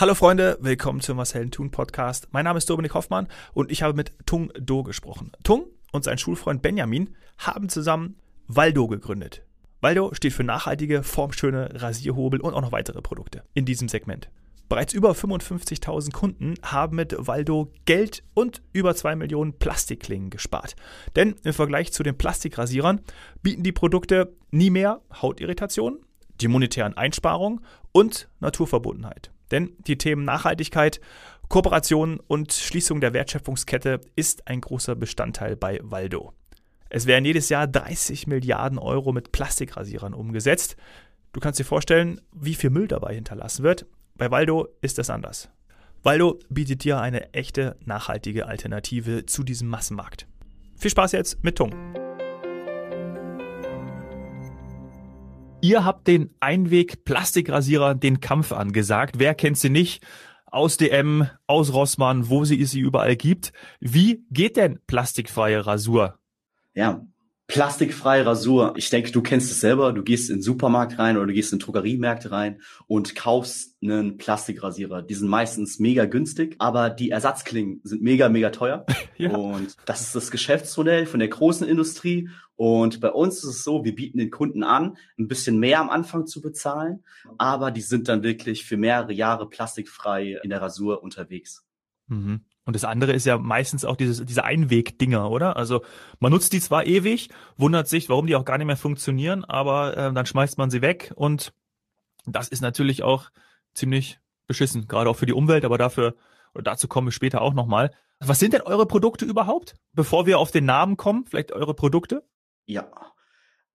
Hallo Freunde, willkommen zum Marcel Thun Podcast. Mein Name ist Dominik Hoffmann und ich habe mit Tung Do gesprochen. Tung und sein Schulfreund Benjamin haben zusammen Waldo gegründet. Waldo steht für nachhaltige, formschöne Rasierhobel und auch noch weitere Produkte in diesem Segment. Bereits über 55.000 Kunden haben mit Waldo Geld und über 2 Millionen Plastikklingen gespart. Denn im Vergleich zu den Plastikrasierern bieten die Produkte nie mehr Hautirritation, die monetären Einsparungen und Naturverbundenheit. Denn die Themen Nachhaltigkeit, Kooperation und Schließung der Wertschöpfungskette ist ein großer Bestandteil bei Waldo. Es werden jedes Jahr 30 Milliarden Euro mit Plastikrasierern umgesetzt. Du kannst dir vorstellen, wie viel Müll dabei hinterlassen wird. Bei Waldo ist das anders. Waldo bietet dir eine echte, nachhaltige Alternative zu diesem Massenmarkt. Viel Spaß jetzt mit Tung. Ihr habt den Einweg-Plastikrasierer den Kampf angesagt. Wer kennt sie nicht? Aus DM, aus Rossmann, wo sie sie überall gibt. Wie geht denn plastikfreie Rasur? Ja, plastikfreie Rasur. Ich denke, du kennst es selber. Du gehst in den Supermarkt rein oder du gehst in Drogeriemärkte rein und kaufst einen Plastikrasierer. Die sind meistens mega günstig, aber die Ersatzklingen sind mega, mega teuer. ja. Und das ist das Geschäftsmodell von der großen Industrie. Und bei uns ist es so, wir bieten den Kunden an, ein bisschen mehr am Anfang zu bezahlen, aber die sind dann wirklich für mehrere Jahre plastikfrei in der Rasur unterwegs. Mhm. Und das andere ist ja meistens auch dieses, diese Einwegdinger, oder? Also man nutzt die zwar ewig, wundert sich, warum die auch gar nicht mehr funktionieren, aber äh, dann schmeißt man sie weg und das ist natürlich auch ziemlich beschissen, gerade auch für die Umwelt, aber dafür, oder dazu kommen wir später auch nochmal. Was sind denn eure Produkte überhaupt? Bevor wir auf den Namen kommen, vielleicht eure Produkte? Ja,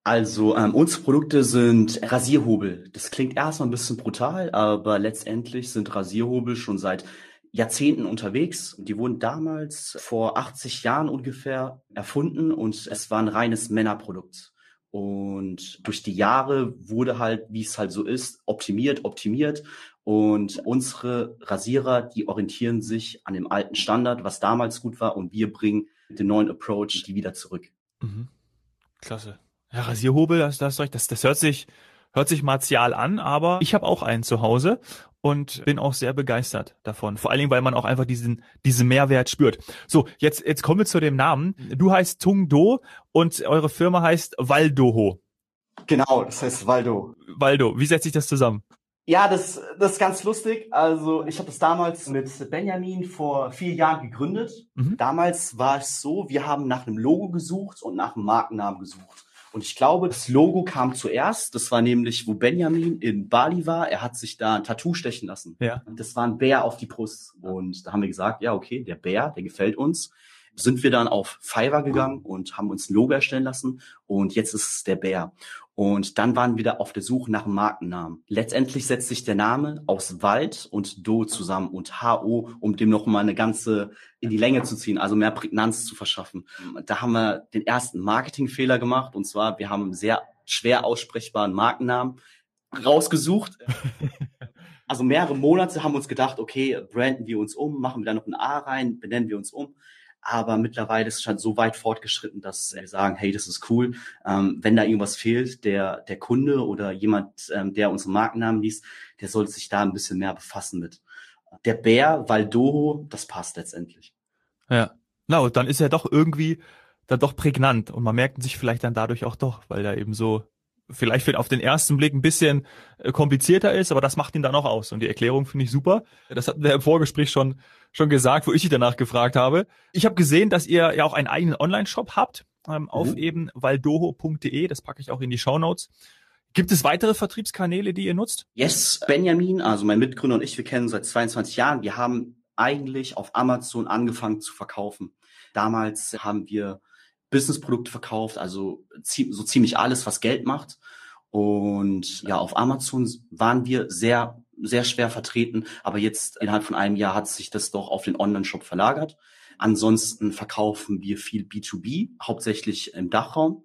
also ähm, unsere Produkte sind Rasierhobel. Das klingt erstmal ein bisschen brutal, aber letztendlich sind Rasierhobel schon seit Jahrzehnten unterwegs. Die wurden damals vor 80 Jahren ungefähr erfunden und es war ein reines Männerprodukt. Und durch die Jahre wurde halt, wie es halt so ist, optimiert, optimiert. Und unsere Rasierer, die orientieren sich an dem alten Standard, was damals gut war. Und wir bringen den neuen Approach die wieder zurück. Mhm. Klasse. Ja, Rasierhobel, das, das, das, das hört sich, hört sich martial an, aber ich habe auch einen zu Hause und bin auch sehr begeistert davon. Vor allen Dingen, weil man auch einfach diesen, diesen Mehrwert spürt. So, jetzt, jetzt kommen wir zu dem Namen. Du heißt Tung Do und eure Firma heißt Valdoho. Genau, das heißt Valdo. Valdo, wie setzt sich das zusammen? Ja, das, das ist ganz lustig. Also ich habe das damals mit Benjamin vor vier Jahren gegründet. Mhm. Damals war es so, wir haben nach einem Logo gesucht und nach einem Markennamen gesucht. Und ich glaube, das Logo kam zuerst. Das war nämlich, wo Benjamin in Bali war. Er hat sich da ein Tattoo stechen lassen. Ja. Und das war ein Bär auf die Brust. Und da haben wir gesagt, ja, okay, der Bär, der gefällt uns. Sind wir dann auf Fiverr gegangen und haben uns ein Logo erstellen lassen. Und jetzt ist es der Bär. Und dann waren wir da auf der Suche nach einem Markennamen. Letztendlich setzt sich der Name aus Wald und Do zusammen und HO, um dem noch mal eine ganze in die Länge zu ziehen, also mehr Prägnanz zu verschaffen. Da haben wir den ersten Marketingfehler gemacht und zwar, wir haben einen sehr schwer aussprechbaren Markennamen rausgesucht. Also mehrere Monate haben wir uns gedacht, okay, branden wir uns um, machen wir da noch ein A rein, benennen wir uns um. Aber mittlerweile ist es schon so weit fortgeschritten, dass wir sagen, hey, das ist cool. Ähm, wenn da irgendwas fehlt, der, der Kunde oder jemand, ähm, der unseren Markennamen liest, der sollte sich da ein bisschen mehr befassen mit. Der Bär, Valdoho, das passt letztendlich. Ja. Na, und dann ist er doch irgendwie dann doch prägnant und man merkt sich vielleicht dann dadurch auch doch, weil er eben so vielleicht auf den ersten Blick ein bisschen äh, komplizierter ist, aber das macht ihn dann auch aus. Und die Erklärung finde ich super. Das hatten wir im Vorgespräch schon, schon gesagt, wo ich dich danach gefragt habe. Ich habe gesehen, dass ihr ja auch einen eigenen Online-Shop habt ähm, auf mhm. eben valdoho.de. Das packe ich auch in die Show Notes. Gibt es weitere Vertriebskanäle, die ihr nutzt? Yes, Benjamin, also mein Mitgründer und ich, wir kennen seit 22 Jahren. Wir haben eigentlich auf Amazon angefangen zu verkaufen. Damals haben wir Businessprodukte verkauft, also so ziemlich alles, was Geld macht. Und ja, auf Amazon waren wir sehr, sehr schwer vertreten, aber jetzt innerhalb von einem Jahr hat sich das doch auf den Online-Shop verlagert. Ansonsten verkaufen wir viel B2B, hauptsächlich im Dachraum.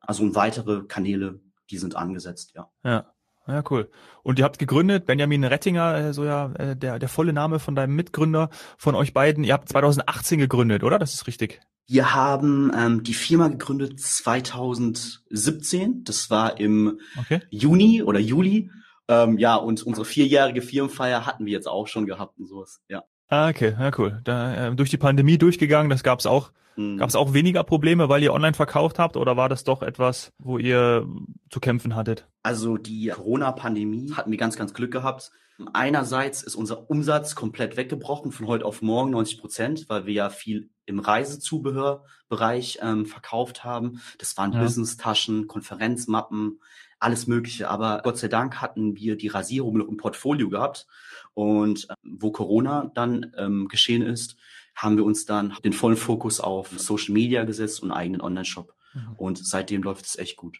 Also weitere Kanäle, die sind angesetzt, ja. Ja. Ja, cool. Und ihr habt gegründet, Benjamin Rettinger, äh, so ja äh, der, der volle Name von deinem Mitgründer, von euch beiden. Ihr habt 2018 gegründet, oder? Das ist richtig. Wir haben ähm, die Firma gegründet 2017. Das war im okay. Juni oder Juli. Ähm, ja, und unsere vierjährige Firmenfeier hatten wir jetzt auch schon gehabt und sowas, ja. Ah, okay, ja cool. Da, äh, durch die Pandemie durchgegangen, das gab's auch. Mhm. Gab es auch weniger Probleme, weil ihr online verkauft habt oder war das doch etwas, wo ihr zu kämpfen hattet? Also die Corona-Pandemie hatten wir ganz, ganz Glück gehabt. Einerseits ist unser Umsatz komplett weggebrochen von heute auf morgen 90 Prozent, weil wir ja viel im Reisezubehörbereich ähm, verkauft haben. Das waren ja. Business-Taschen, Konferenzmappen, alles Mögliche. Aber Gott sei Dank hatten wir die Rasierung noch im Portfolio gehabt. Und äh, wo Corona dann ähm, geschehen ist, haben wir uns dann den vollen Fokus auf Social Media gesetzt und einen eigenen Online-Shop. Mhm. Und seitdem läuft es echt gut.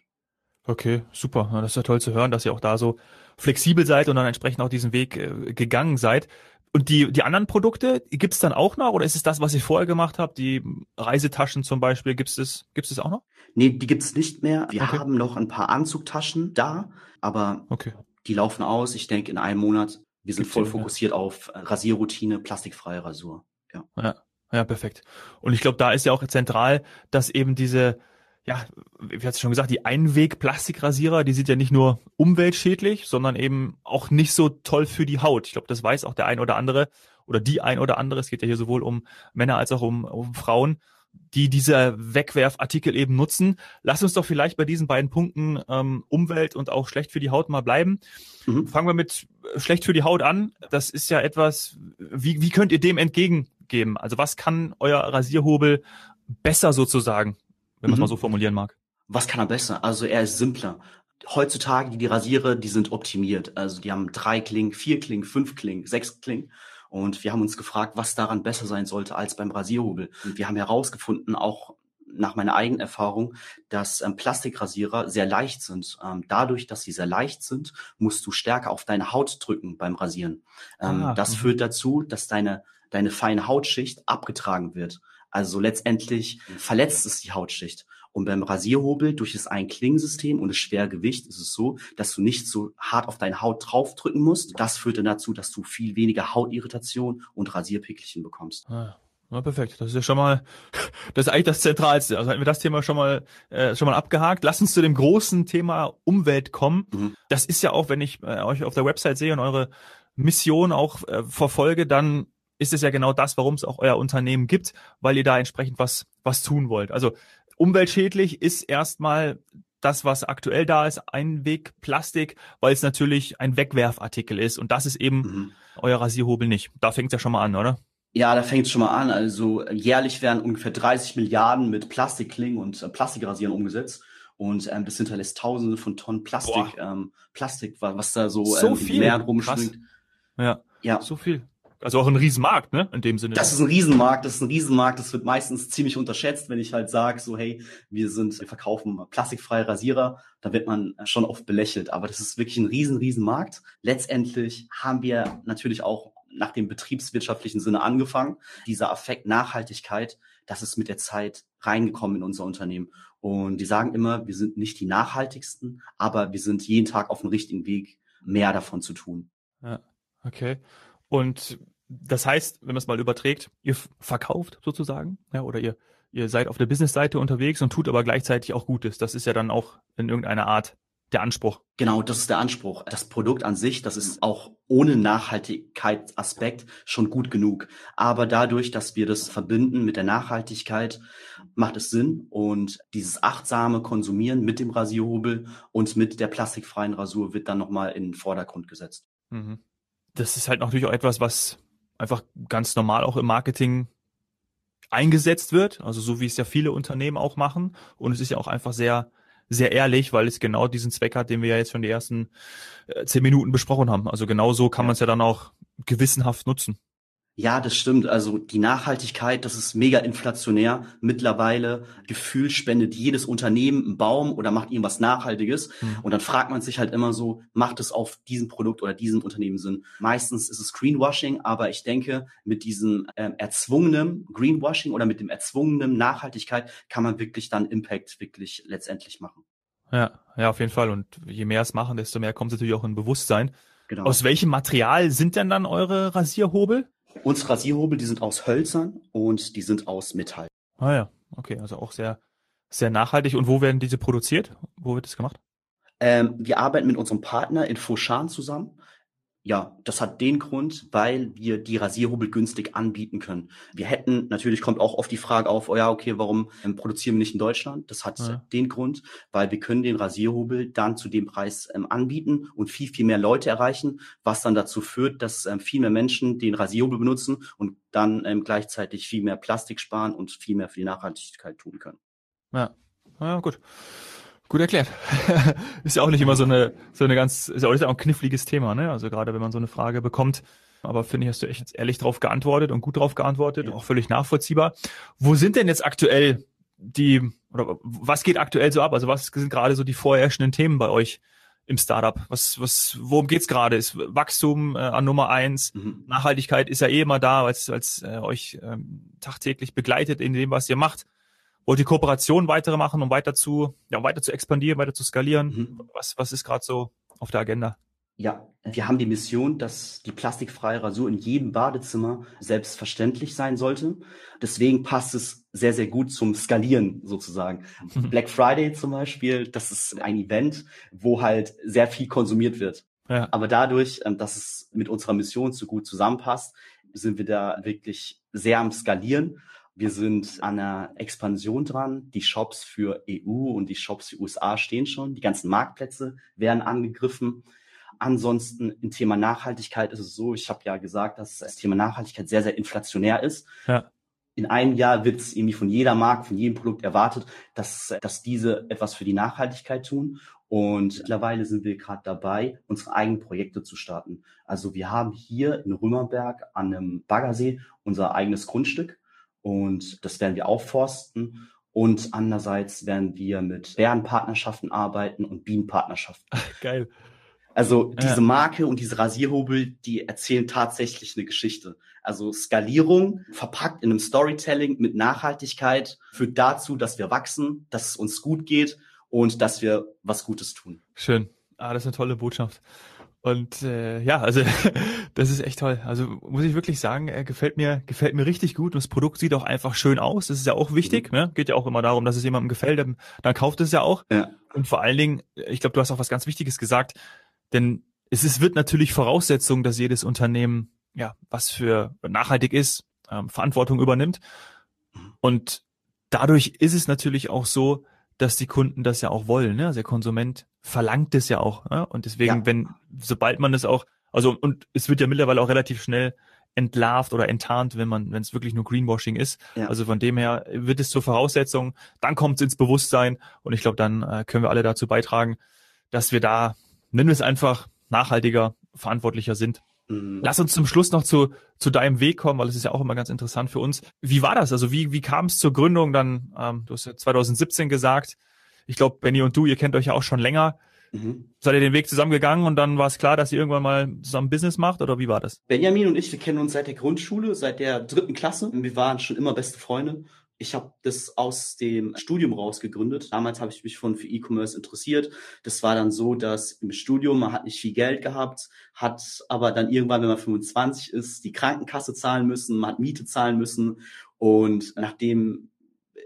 Okay, super. Das ist ja toll zu hören, dass ihr auch da so flexibel seid und dann entsprechend auch diesen Weg äh, gegangen seid. Und die, die anderen Produkte, gibt's dann auch noch oder ist es das, was ihr vorher gemacht habt? Die Reisetaschen zum Beispiel, gibt's das, gibt's das auch noch? Nee, die gibt's nicht mehr. Wir okay. haben noch ein paar Anzugtaschen da, aber okay. die laufen aus. Ich denke, in einem Monat, wir sind Gibt's voll fokussiert ja. auf Rasierroutine, plastikfreie Rasur. Ja. ja. Ja, perfekt. Und ich glaube, da ist ja auch zentral, dass eben diese, ja, wie hat's schon gesagt, die Einweg-Plastikrasierer, die sind ja nicht nur umweltschädlich, sondern eben auch nicht so toll für die Haut. Ich glaube, das weiß auch der ein oder andere oder die ein oder andere. Es geht ja hier sowohl um Männer als auch um, um Frauen, die diese Wegwerfartikel eben nutzen. Lass uns doch vielleicht bei diesen beiden Punkten ähm, Umwelt und auch schlecht für die Haut mal bleiben. Mhm. Fangen wir mit schlecht für die Haut an. Das ist ja etwas, wie, wie könnt ihr dem entgegengeben? Also was kann euer Rasierhobel besser sozusagen, wenn man es mhm. mal so formulieren mag? Was kann er besser? Also er ist simpler. Heutzutage, die, die Rasiere, die sind optimiert. Also die haben drei Klingen, vier Klingen, fünf Klingen, sechs Klingen. Und wir haben uns gefragt, was daran besser sein sollte als beim Rasierhobel. Und wir haben herausgefunden, auch nach meiner eigenen Erfahrung, dass ähm, Plastikrasierer sehr leicht sind. Ähm, dadurch, dass sie sehr leicht sind, musst du stärker auf deine Haut drücken beim Rasieren. Ähm, ah, das mhm. führt dazu, dass deine, deine feine Hautschicht abgetragen wird. Also letztendlich verletzt es die Hautschicht. Und beim Rasierhobel durch das Einklingensystem und das Schwergewicht ist es so, dass du nicht so hart auf deine Haut draufdrücken musst. Das führt dann dazu, dass du viel weniger Hautirritation und Rasierpickelchen bekommst. Ah. Ja, perfekt. Das ist ja schon mal, das ist eigentlich das Zentralste. Also hätten wir das Thema schon mal, äh, schon mal abgehakt. Lass uns zu dem großen Thema Umwelt kommen. Mhm. Das ist ja auch, wenn ich äh, euch auf der Website sehe und eure Mission auch äh, verfolge, dann ist es ja genau das, warum es auch euer Unternehmen gibt, weil ihr da entsprechend was, was tun wollt. Also umweltschädlich ist erstmal das, was aktuell da ist, Einwegplastik, weil es natürlich ein Wegwerfartikel ist. Und das ist eben mhm. euer Rasierhobel nicht. Da fängt es ja schon mal an, oder? Ja, da fängt es schon mal an. Also jährlich werden ungefähr 30 Milliarden mit Plastikklingen und äh, Plastikrasieren umgesetzt. Und ähm, das hinterlässt Tausende von Tonnen Plastik, ähm, Plastik, was da so, so ähm, viel. Meer rumschwingt. Ja, ja, so viel. Also auch ein Riesenmarkt, ne? In dem Sinne. Das ist ein Riesenmarkt, das ist ein Riesenmarkt, das wird meistens ziemlich unterschätzt, wenn ich halt sage, so, hey, wir sind, wir verkaufen plastikfreie Rasierer, da wird man schon oft belächelt. Aber das ist wirklich ein riesen, Riesenmarkt. Letztendlich haben wir natürlich auch nach dem betriebswirtschaftlichen Sinne angefangen. Dieser Affekt Nachhaltigkeit, das ist mit der Zeit reingekommen in unser Unternehmen. Und die sagen immer, wir sind nicht die nachhaltigsten, aber wir sind jeden Tag auf dem richtigen Weg, mehr davon zu tun. Ja, okay. Und das heißt, wenn man es mal überträgt, ihr verkauft sozusagen, ja, oder ihr, ihr seid auf der Business-Seite unterwegs und tut aber gleichzeitig auch Gutes. Das ist ja dann auch in irgendeiner Art der Anspruch. Genau, das ist der Anspruch. Das Produkt an sich, das ist auch ohne Nachhaltigkeitsaspekt schon gut genug. Aber dadurch, dass wir das verbinden mit der Nachhaltigkeit, macht es Sinn. Und dieses achtsame Konsumieren mit dem Rasierhobel und mit der plastikfreien Rasur wird dann nochmal in den Vordergrund gesetzt. Mhm das ist halt natürlich auch etwas, was einfach ganz normal auch im Marketing eingesetzt wird, also so wie es ja viele Unternehmen auch machen. Und es ist ja auch einfach sehr, sehr ehrlich, weil es genau diesen Zweck hat, den wir ja jetzt schon die ersten äh, zehn Minuten besprochen haben. Also genau so kann man es ja dann auch gewissenhaft nutzen. Ja, das stimmt. Also die Nachhaltigkeit, das ist mega inflationär. Mittlerweile Gefühl spendet jedes Unternehmen einen Baum oder macht irgendwas Nachhaltiges. Mhm. Und dann fragt man sich halt immer so, macht es auf diesem Produkt oder diesem Unternehmen Sinn? Meistens ist es Greenwashing, aber ich denke, mit diesem ähm, erzwungenen Greenwashing oder mit dem erzwungenen Nachhaltigkeit kann man wirklich dann Impact wirklich letztendlich machen. Ja, ja, auf jeden Fall. Und je mehr es machen, desto mehr kommt es natürlich auch in Bewusstsein. Genau. Aus welchem Material sind denn dann eure Rasierhobel? Unsere Rasierhobel, die sind aus Hölzern und die sind aus Metall. Ah ja, okay, also auch sehr, sehr nachhaltig. Und wo werden diese produziert? Wo wird das gemacht? Ähm, wir arbeiten mit unserem Partner in Fauchan zusammen. Ja, das hat den Grund, weil wir die Rasierhobel günstig anbieten können. Wir hätten, natürlich kommt auch oft die Frage auf, oh ja, okay, warum ähm, produzieren wir nicht in Deutschland? Das hat ja. den Grund, weil wir können den Rasierhobel dann zu dem Preis ähm, anbieten und viel, viel mehr Leute erreichen, was dann dazu führt, dass ähm, viel mehr Menschen den Rasierhobel benutzen und dann ähm, gleichzeitig viel mehr Plastik sparen und viel mehr für die Nachhaltigkeit tun können. Ja, ja gut. Gut erklärt. ist ja auch nicht immer so eine, so eine ganz, ist ja auch ein kniffliges Thema, ne? Also gerade wenn man so eine Frage bekommt. Aber finde ich, hast du echt ehrlich drauf geantwortet und gut drauf geantwortet, ja. auch völlig nachvollziehbar. Wo sind denn jetzt aktuell die, oder was geht aktuell so ab? Also was sind gerade so die vorherrschenden Themen bei euch im Startup? Was, was, worum geht's gerade? Ist Wachstum äh, an Nummer eins? Mhm. Nachhaltigkeit ist ja eh immer da, als, als äh, euch ähm, tagtäglich begleitet in dem, was ihr macht wollt ihr Kooperation weitere machen, um weiter zu, ja, weiter zu expandieren, weiter zu skalieren? Mhm. Was, was ist gerade so auf der Agenda? Ja, wir haben die Mission, dass die plastikfreie Rasur in jedem Badezimmer selbstverständlich sein sollte. Deswegen passt es sehr, sehr gut zum Skalieren sozusagen. Mhm. Black Friday zum Beispiel, das ist ein Event, wo halt sehr viel konsumiert wird. Ja. Aber dadurch, ähm, dass es mit unserer Mission so gut zusammenpasst, sind wir da wirklich sehr am Skalieren wir sind an einer Expansion dran. Die Shops für EU und die Shops für USA stehen schon. Die ganzen Marktplätze werden angegriffen. Ansonsten im Thema Nachhaltigkeit ist es so, ich habe ja gesagt, dass das Thema Nachhaltigkeit sehr, sehr inflationär ist. Ja. In einem Jahr wird es irgendwie von jeder Marke, von jedem Produkt erwartet, dass, dass diese etwas für die Nachhaltigkeit tun. Und mittlerweile sind wir gerade dabei, unsere eigenen Projekte zu starten. Also wir haben hier in Römerberg an einem Baggersee unser eigenes Grundstück und das werden wir aufforsten. Und andererseits werden wir mit Bärenpartnerschaften arbeiten und Bienenpartnerschaften. Geil. Also diese Marke und diese Rasierhobel, die erzählen tatsächlich eine Geschichte. Also Skalierung verpackt in einem Storytelling mit Nachhaltigkeit führt dazu, dass wir wachsen, dass es uns gut geht und dass wir was Gutes tun. Schön. Ah, das ist eine tolle Botschaft. Und äh, ja, also das ist echt toll. Also muss ich wirklich sagen, äh, gefällt mir gefällt mir richtig gut und das Produkt sieht auch einfach schön aus. Das ist ja auch wichtig. Mhm. Ne? Geht ja auch immer darum, dass es jemandem gefällt, dann, dann kauft es ja auch. Ja. Und vor allen Dingen, ich glaube, du hast auch was ganz Wichtiges gesagt, denn es ist, wird natürlich Voraussetzung, dass jedes Unternehmen ja was für nachhaltig ist, ähm, Verantwortung übernimmt. Mhm. Und dadurch ist es natürlich auch so, dass die Kunden das ja auch wollen. Ne? Also der Konsument verlangt es ja auch. Ne? Und deswegen, ja. wenn, sobald man es auch, also und es wird ja mittlerweile auch relativ schnell entlarvt oder enttarnt, wenn man, wenn es wirklich nur Greenwashing ist. Ja. Also von dem her wird es zur Voraussetzung, dann kommt es ins Bewusstsein und ich glaube, dann äh, können wir alle dazu beitragen, dass wir da, nennen wir es einfach, nachhaltiger, verantwortlicher sind. Mhm. Lass uns zum Schluss noch zu, zu deinem Weg kommen, weil es ist ja auch immer ganz interessant für uns. Wie war das? Also wie, wie kam es zur Gründung dann? Ähm, du hast ja 2017 gesagt. Ich glaube, Benny und du, ihr kennt euch ja auch schon länger. Mhm. Seid ihr den Weg zusammengegangen und dann war es klar, dass ihr irgendwann mal zusammen Business macht oder wie war das? Benjamin und ich, wir kennen uns seit der Grundschule, seit der dritten Klasse. Wir waren schon immer beste Freunde ich habe das aus dem Studium raus gegründet. Damals habe ich mich von für E-Commerce interessiert. Das war dann so, dass im Studium man hat nicht viel Geld gehabt, hat aber dann irgendwann, wenn man 25 ist, die Krankenkasse zahlen müssen, man hat Miete zahlen müssen. Und nachdem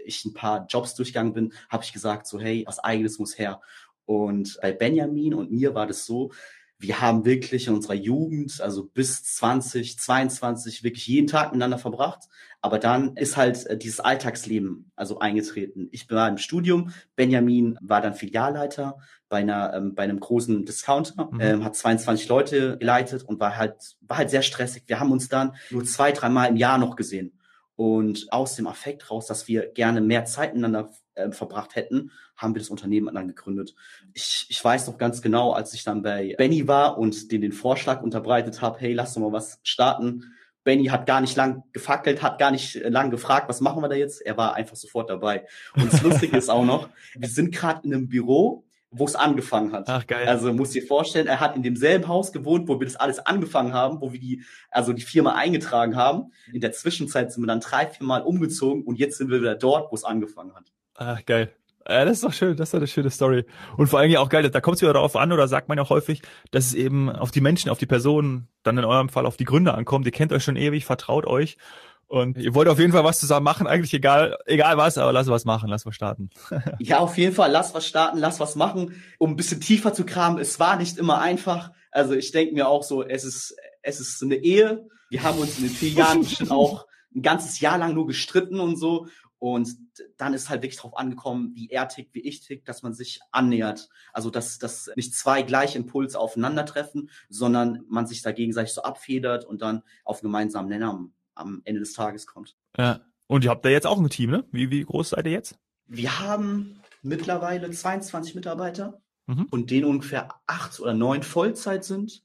ich ein paar Jobs durchgegangen bin, habe ich gesagt so, hey, was eigenes muss her. Und bei Benjamin und mir war das so, wir haben wirklich in unserer Jugend, also bis 20, 22, wirklich jeden Tag miteinander verbracht. Aber dann ist halt äh, dieses Alltagsleben also eingetreten. Ich war im Studium, Benjamin war dann Filialleiter bei einer ähm, bei einem großen Discounter, mhm. ähm, hat 22 Leute geleitet und war halt war halt sehr stressig. Wir haben uns dann nur zwei, dreimal im Jahr noch gesehen. Und aus dem Affekt raus, dass wir gerne mehr Zeit miteinander äh, verbracht hätten, haben wir das Unternehmen dann gegründet. Ich, ich weiß noch ganz genau, als ich dann bei Benny war und den den Vorschlag unterbreitet habe, hey, lass doch mal was starten. Benny hat gar nicht lang gefackelt, hat gar nicht äh, lang gefragt, was machen wir da jetzt? Er war einfach sofort dabei. Und das Lustige ist auch noch, wir sind gerade in einem Büro, wo es angefangen hat. Ach, geil. Also muss dir vorstellen, er hat in demselben Haus gewohnt, wo wir das alles angefangen haben, wo wir die, also die Firma eingetragen haben. In der Zwischenzeit sind wir dann drei, vier Mal umgezogen und jetzt sind wir wieder dort, wo es angefangen hat. Ach, geil. Ja, das ist doch schön, das ist eine schöne Story. Und vor allem ja auch geil, da kommt es wieder darauf an, oder sagt man ja auch häufig, dass es eben auf die Menschen, auf die Personen, dann in eurem Fall auf die Gründer ankommt. Ihr kennt euch schon ewig, vertraut euch Und ihr wollt auf jeden Fall was zusammen machen, eigentlich egal, egal was, aber lass was machen, lass was starten. ja, auf jeden Fall, lass was starten, lass was machen, um ein bisschen tiefer zu kramen. Es war nicht immer einfach. Also ich denke mir auch so, es ist, es ist eine Ehe. Wir haben uns in den vier Jahren schon auch ein ganzes Jahr lang nur gestritten und so. Und dann ist halt wirklich drauf angekommen, wie er tickt, wie ich tickt, dass man sich annähert. Also dass, dass nicht zwei gleiche Impulse aufeinandertreffen, sondern man sich da gegenseitig so abfedert und dann auf gemeinsamen Nenner am, am Ende des Tages kommt. Ja. Und ihr habt da jetzt auch ein Team, ne? Wie, wie groß seid ihr jetzt? Wir haben mittlerweile 22 Mitarbeiter mhm. und denen ungefähr acht oder neun Vollzeit sind.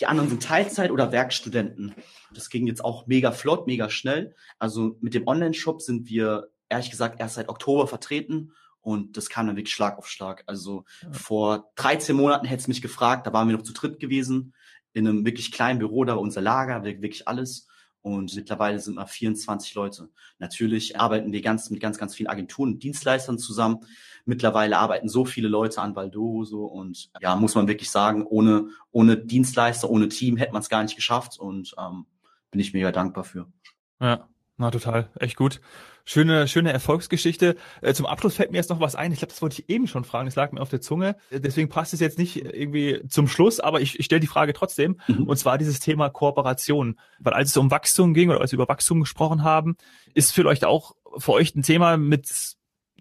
Die anderen sind Teilzeit oder Werkstudenten. Das ging jetzt auch mega flott, mega schnell. Also mit dem Online-Shop sind wir ehrlich gesagt erst seit Oktober vertreten und das kam dann wirklich Schlag auf Schlag. Also ja. vor 13 Monaten hätte es mich gefragt, da waren wir noch zu dritt gewesen, in einem wirklich kleinen Büro, da war unser Lager, wirklich alles. Und mittlerweile sind wir 24 Leute. Natürlich arbeiten wir ganz mit ganz, ganz vielen Agenturen und Dienstleistern zusammen. Mittlerweile arbeiten so viele Leute an Valdo so und ja, muss man wirklich sagen, ohne, ohne Dienstleister, ohne Team hätte man es gar nicht geschafft und ähm, bin ich mega dankbar für. Ja, na total, echt gut. Schöne, schöne Erfolgsgeschichte. Äh, zum Abschluss fällt mir jetzt noch was ein. Ich glaube, das wollte ich eben schon fragen. Es lag mir auf der Zunge. Deswegen passt es jetzt nicht irgendwie zum Schluss, aber ich, ich stelle die Frage trotzdem. Mhm. Und zwar dieses Thema Kooperation. Weil als es um Wachstum ging oder als wir über Wachstum gesprochen haben, ist vielleicht auch für euch ein Thema mit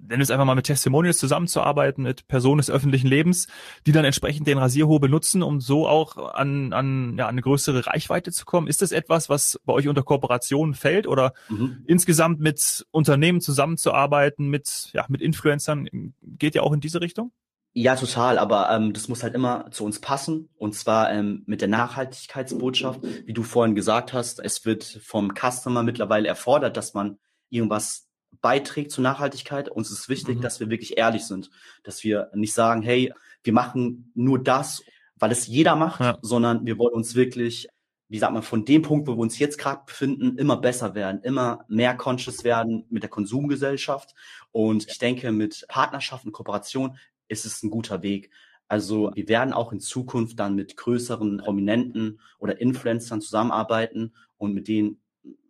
nennen es einfach mal mit Testimonials zusammenzuarbeiten, mit Personen des öffentlichen Lebens, die dann entsprechend den Rasierhobel nutzen, um so auch an, an ja, eine größere Reichweite zu kommen. Ist das etwas, was bei euch unter Kooperation fällt oder mhm. insgesamt mit Unternehmen zusammenzuarbeiten, mit, ja, mit Influencern, geht ja auch in diese Richtung? Ja, total, aber ähm, das muss halt immer zu uns passen und zwar ähm, mit der Nachhaltigkeitsbotschaft, wie du vorhin gesagt hast, es wird vom Customer mittlerweile erfordert, dass man irgendwas beiträgt zur Nachhaltigkeit. Uns ist wichtig, mhm. dass wir wirklich ehrlich sind, dass wir nicht sagen, hey, wir machen nur das, weil es jeder macht, ja. sondern wir wollen uns wirklich, wie sagt man, von dem Punkt, wo wir uns jetzt gerade befinden, immer besser werden, immer mehr conscious werden mit der Konsumgesellschaft. Und ich denke, mit Partnerschaften, Kooperation ist es ein guter Weg. Also wir werden auch in Zukunft dann mit größeren Prominenten oder Influencern zusammenarbeiten und mit denen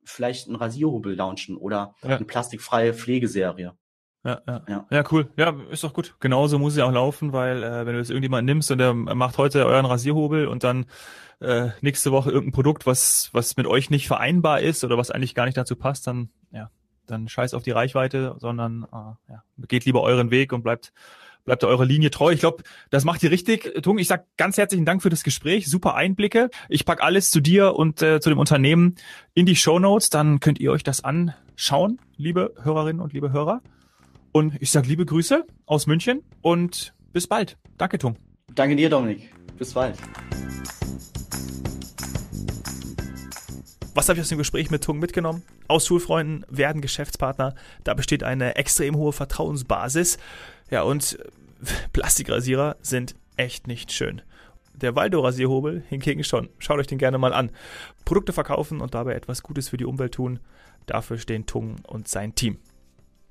vielleicht einen Rasierhobel launchen oder ja. eine plastikfreie Pflegeserie. Ja, ja, ja. Ja, cool. Ja, ist doch gut. Genauso muss es ja auch laufen, weil äh, wenn du jetzt irgendjemand nimmst und der macht heute euren Rasierhobel und dann äh, nächste Woche irgendein Produkt, was, was mit euch nicht vereinbar ist oder was eigentlich gar nicht dazu passt, dann, ja, dann scheiß auf die Reichweite, sondern äh, ja, geht lieber euren Weg und bleibt bleibt eurer Linie treu. Ich glaube, das macht ihr richtig. Tung, ich sag ganz herzlichen Dank für das Gespräch. Super Einblicke. Ich pack alles zu dir und äh, zu dem Unternehmen in die Show Notes. Dann könnt ihr euch das anschauen, liebe Hörerinnen und liebe Hörer. Und ich sag liebe Grüße aus München und bis bald. Danke, Tung. Danke dir, Dominik. Bis bald. Was habe ich aus dem Gespräch mit Tung mitgenommen? Aus Schulfreunden werden Geschäftspartner. Da besteht eine extrem hohe Vertrauensbasis. Ja, und Plastikrasierer sind echt nicht schön. Der Waldo-Rasierhobel hingegen schon. Schaut euch den gerne mal an. Produkte verkaufen und dabei etwas Gutes für die Umwelt tun. Dafür stehen Tung und sein Team.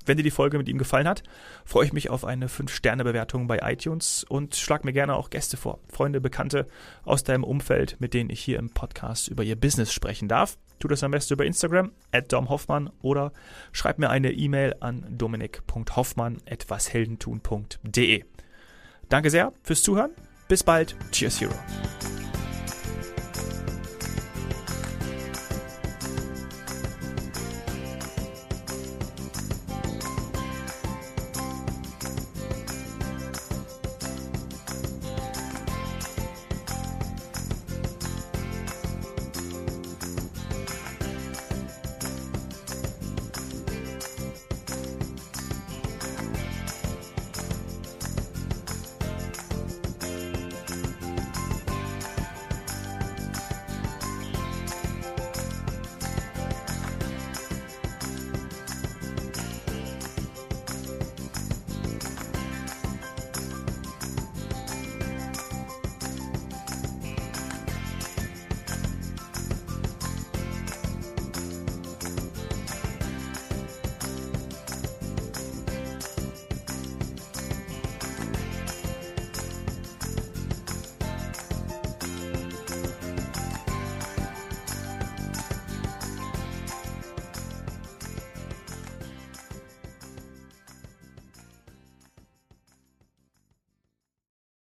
Wenn dir die Folge mit ihm gefallen hat, freue ich mich auf eine 5-Sterne-Bewertung bei iTunes und schlag mir gerne auch Gäste vor, Freunde, Bekannte aus deinem Umfeld, mit denen ich hier im Podcast über ihr Business sprechen darf. Tu das am besten über Instagram, at domhoffmann oder schreib mir eine E-Mail an dominik.hoffmann.washeldentun.de. Danke sehr fürs Zuhören. Bis bald. Cheers, Hero.